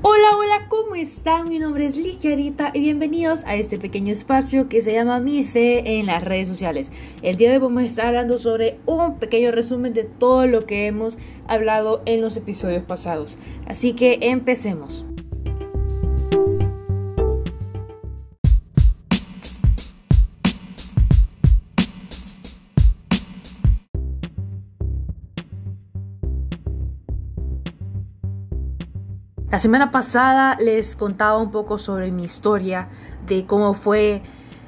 Hola, hola, ¿cómo están? Mi nombre es Ligerita y bienvenidos a este pequeño espacio que se llama Mi Fe en las redes sociales. El día de hoy vamos a estar hablando sobre un pequeño resumen de todo lo que hemos hablado en los episodios pasados. Así que empecemos. La semana pasada les contaba un poco sobre mi historia, de cómo fue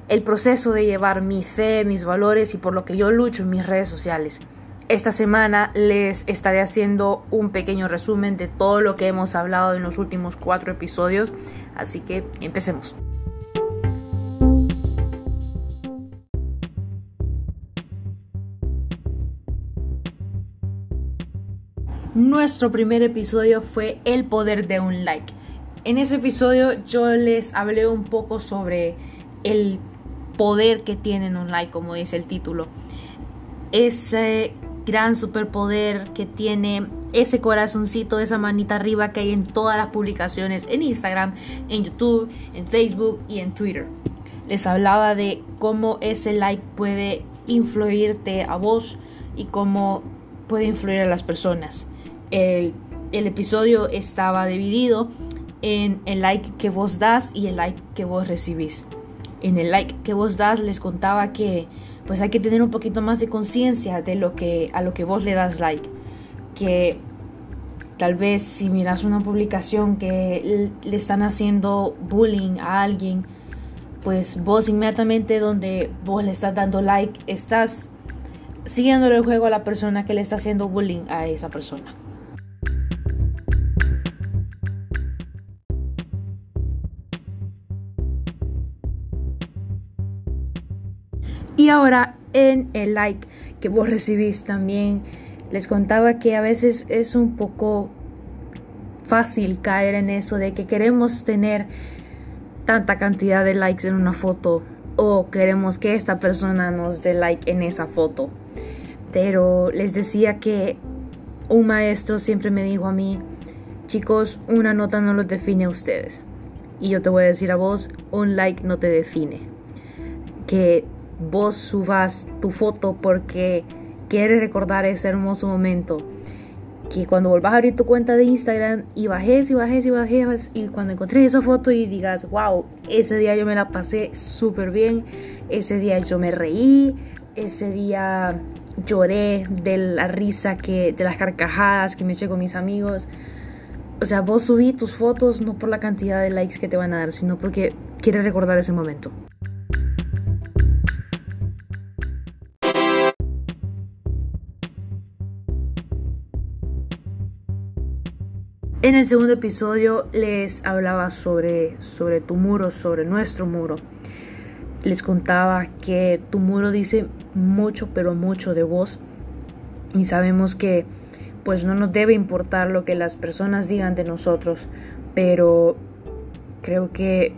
el proceso de llevar mi fe, mis valores y por lo que yo lucho en mis redes sociales. Esta semana les estaré haciendo un pequeño resumen de todo lo que hemos hablado en los últimos cuatro episodios, así que empecemos. Nuestro primer episodio fue El poder de un like. En ese episodio yo les hablé un poco sobre el poder que tienen un like, como dice el título. Ese gran superpoder que tiene ese corazoncito, esa manita arriba que hay en todas las publicaciones, en Instagram, en YouTube, en Facebook y en Twitter. Les hablaba de cómo ese like puede influirte a vos y cómo puede influir a las personas el, episodio estaba dividido en el like que vos das y el like que vos recibís. En el like que vos das les contaba que pues hay que tener un poquito más de conciencia de lo que a lo que vos le das like, que tal vez si miras una publicación que le están haciendo bullying a alguien, pues vos inmediatamente donde vos le estás dando like, estás siguiendo el juego a la persona que le está haciendo bullying a esa persona. Y ahora en el like que vos recibís también les contaba que a veces es un poco fácil caer en eso de que queremos tener tanta cantidad de likes en una foto o queremos que esta persona nos dé like en esa foto. Pero les decía que un maestro siempre me dijo a mí, chicos, una nota no los define a ustedes. Y yo te voy a decir a vos, un like no te define. Que vos subas tu foto porque quieres recordar ese hermoso momento. Que cuando volvás a abrir tu cuenta de Instagram y bajes y bajes y bajes y cuando encontres esa foto y digas, wow, ese día yo me la pasé súper bien, ese día yo me reí, ese día lloré de la risa que, de las carcajadas que me eché con mis amigos. O sea, vos subí tus fotos no por la cantidad de likes que te van a dar, sino porque quieres recordar ese momento. En el segundo episodio les hablaba sobre, sobre tu muro, sobre nuestro muro. Les contaba que tu muro dice mucho, pero mucho de vos. Y sabemos que pues no nos debe importar lo que las personas digan de nosotros, pero creo que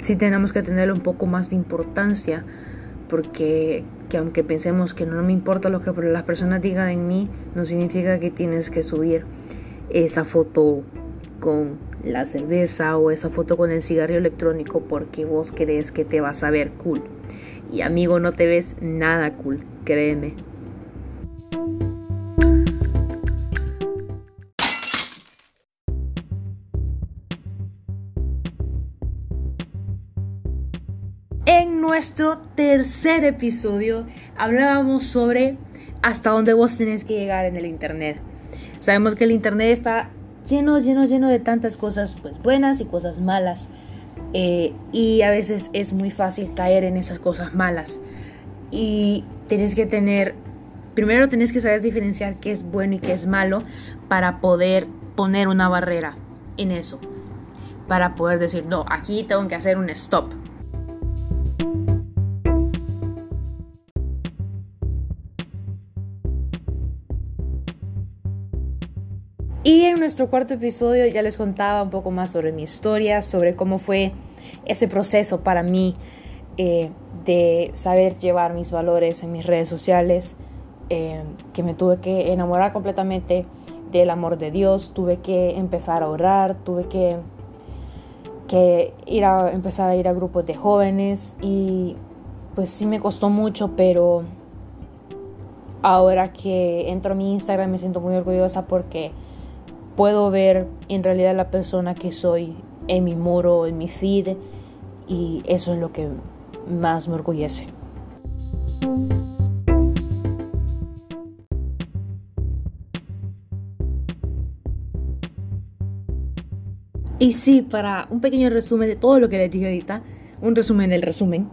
sí tenemos que tenerle un poco más de importancia, porque que aunque pensemos que no me importa lo que las personas digan de mí, no significa que tienes que subir esa foto con la cerveza o esa foto con el cigarro electrónico porque vos crees que te vas a ver cool. Y amigo, no te ves nada cool, créeme. En nuestro tercer episodio hablábamos sobre hasta dónde vos tenés que llegar en el Internet. Sabemos que el Internet está lleno, lleno, lleno de tantas cosas pues buenas y cosas malas. Eh, y a veces es muy fácil caer en esas cosas malas. Y tienes que tener, primero tienes que saber diferenciar qué es bueno y qué es malo para poder poner una barrera en eso. Para poder decir, no, aquí tengo que hacer un stop. Y en nuestro cuarto episodio ya les contaba un poco más sobre mi historia, sobre cómo fue ese proceso para mí eh, de saber llevar mis valores en mis redes sociales, eh, que me tuve que enamorar completamente del amor de Dios, tuve que empezar a orar, tuve que, que ir a, empezar a ir a grupos de jóvenes y pues sí me costó mucho, pero ahora que entro a mi Instagram me siento muy orgullosa porque puedo ver en realidad la persona que soy en mi muro, en mi feed y eso es lo que más me orgullece. Y sí, para un pequeño resumen de todo lo que les dije ahorita, un resumen del resumen.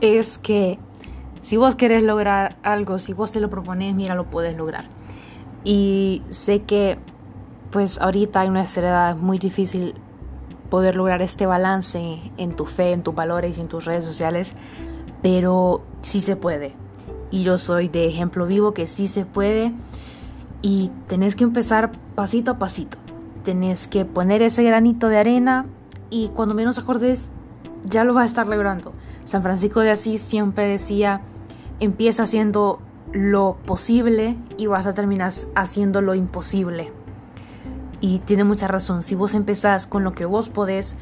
Es que si vos querés lograr algo, si vos te lo propones, mira, lo puedes lograr. Y sé que pues ahorita en nuestra edad muy difícil poder lograr este balance en tu fe, en tus valores y en tus redes sociales pero sí se puede. Y yo soy de ejemplo vivo que sí se puede y tenés que empezar pasito a pasito. Tenés que poner ese granito de arena y cuando menos acordes ya lo vas a estar logrando. San Francisco de Asís siempre decía, empieza haciendo lo posible y vas a terminar haciendo lo imposible. Y tiene mucha razón, si vos empezás con lo que vos podés,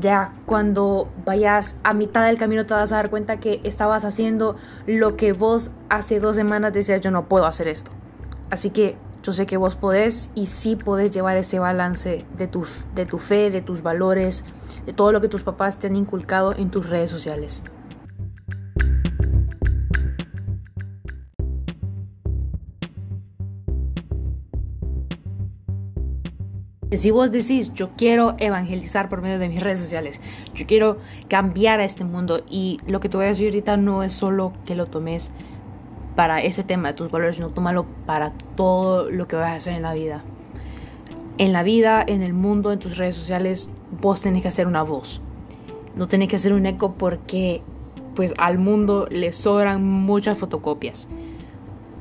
ya cuando vayas a mitad del camino te vas a dar cuenta que estabas haciendo lo que vos hace dos semanas decías yo no puedo hacer esto. Así que yo sé que vos podés y sí podés llevar ese balance de tu, de tu fe, de tus valores, de todo lo que tus papás te han inculcado en tus redes sociales. Si vos decís, yo quiero evangelizar por medio de mis redes sociales, yo quiero cambiar a este mundo y lo que te voy a decir ahorita no es solo que lo tomes para ese tema de tus valores, sino tómalo para todo lo que vas a hacer en la vida. En la vida, en el mundo, en tus redes sociales, vos tenés que hacer una voz. No tenés que hacer un eco porque pues al mundo le sobran muchas fotocopias.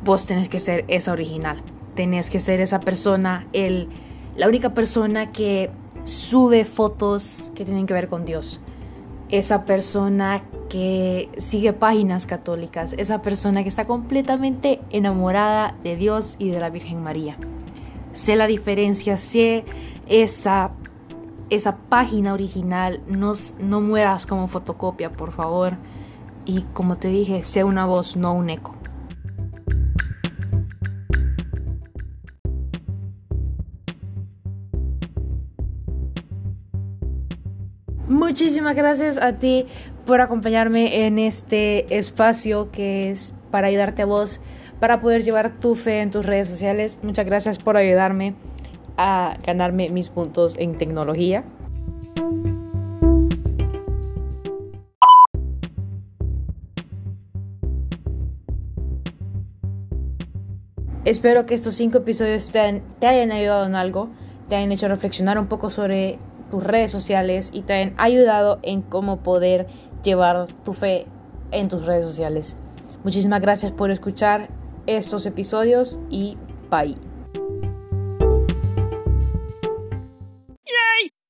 Vos tenés que ser esa original. Tenés que ser esa persona, el la única persona que sube fotos que tienen que ver con Dios. Esa persona que sigue páginas católicas, esa persona que está completamente enamorada de Dios y de la Virgen María. Sé la diferencia, sé esa, esa página original, no, no mueras como fotocopia, por favor. Y como te dije, sé una voz, no un eco. Muchísimas gracias a ti por acompañarme en este espacio que es para ayudarte a vos, para poder llevar tu fe en tus redes sociales. Muchas gracias por ayudarme a ganarme mis puntos en tecnología. Espero que estos cinco episodios te, te hayan ayudado en algo, te hayan hecho reflexionar un poco sobre tus redes sociales y te han ayudado en cómo poder llevar tu fe en tus redes sociales. Muchísimas gracias por escuchar estos episodios y bye.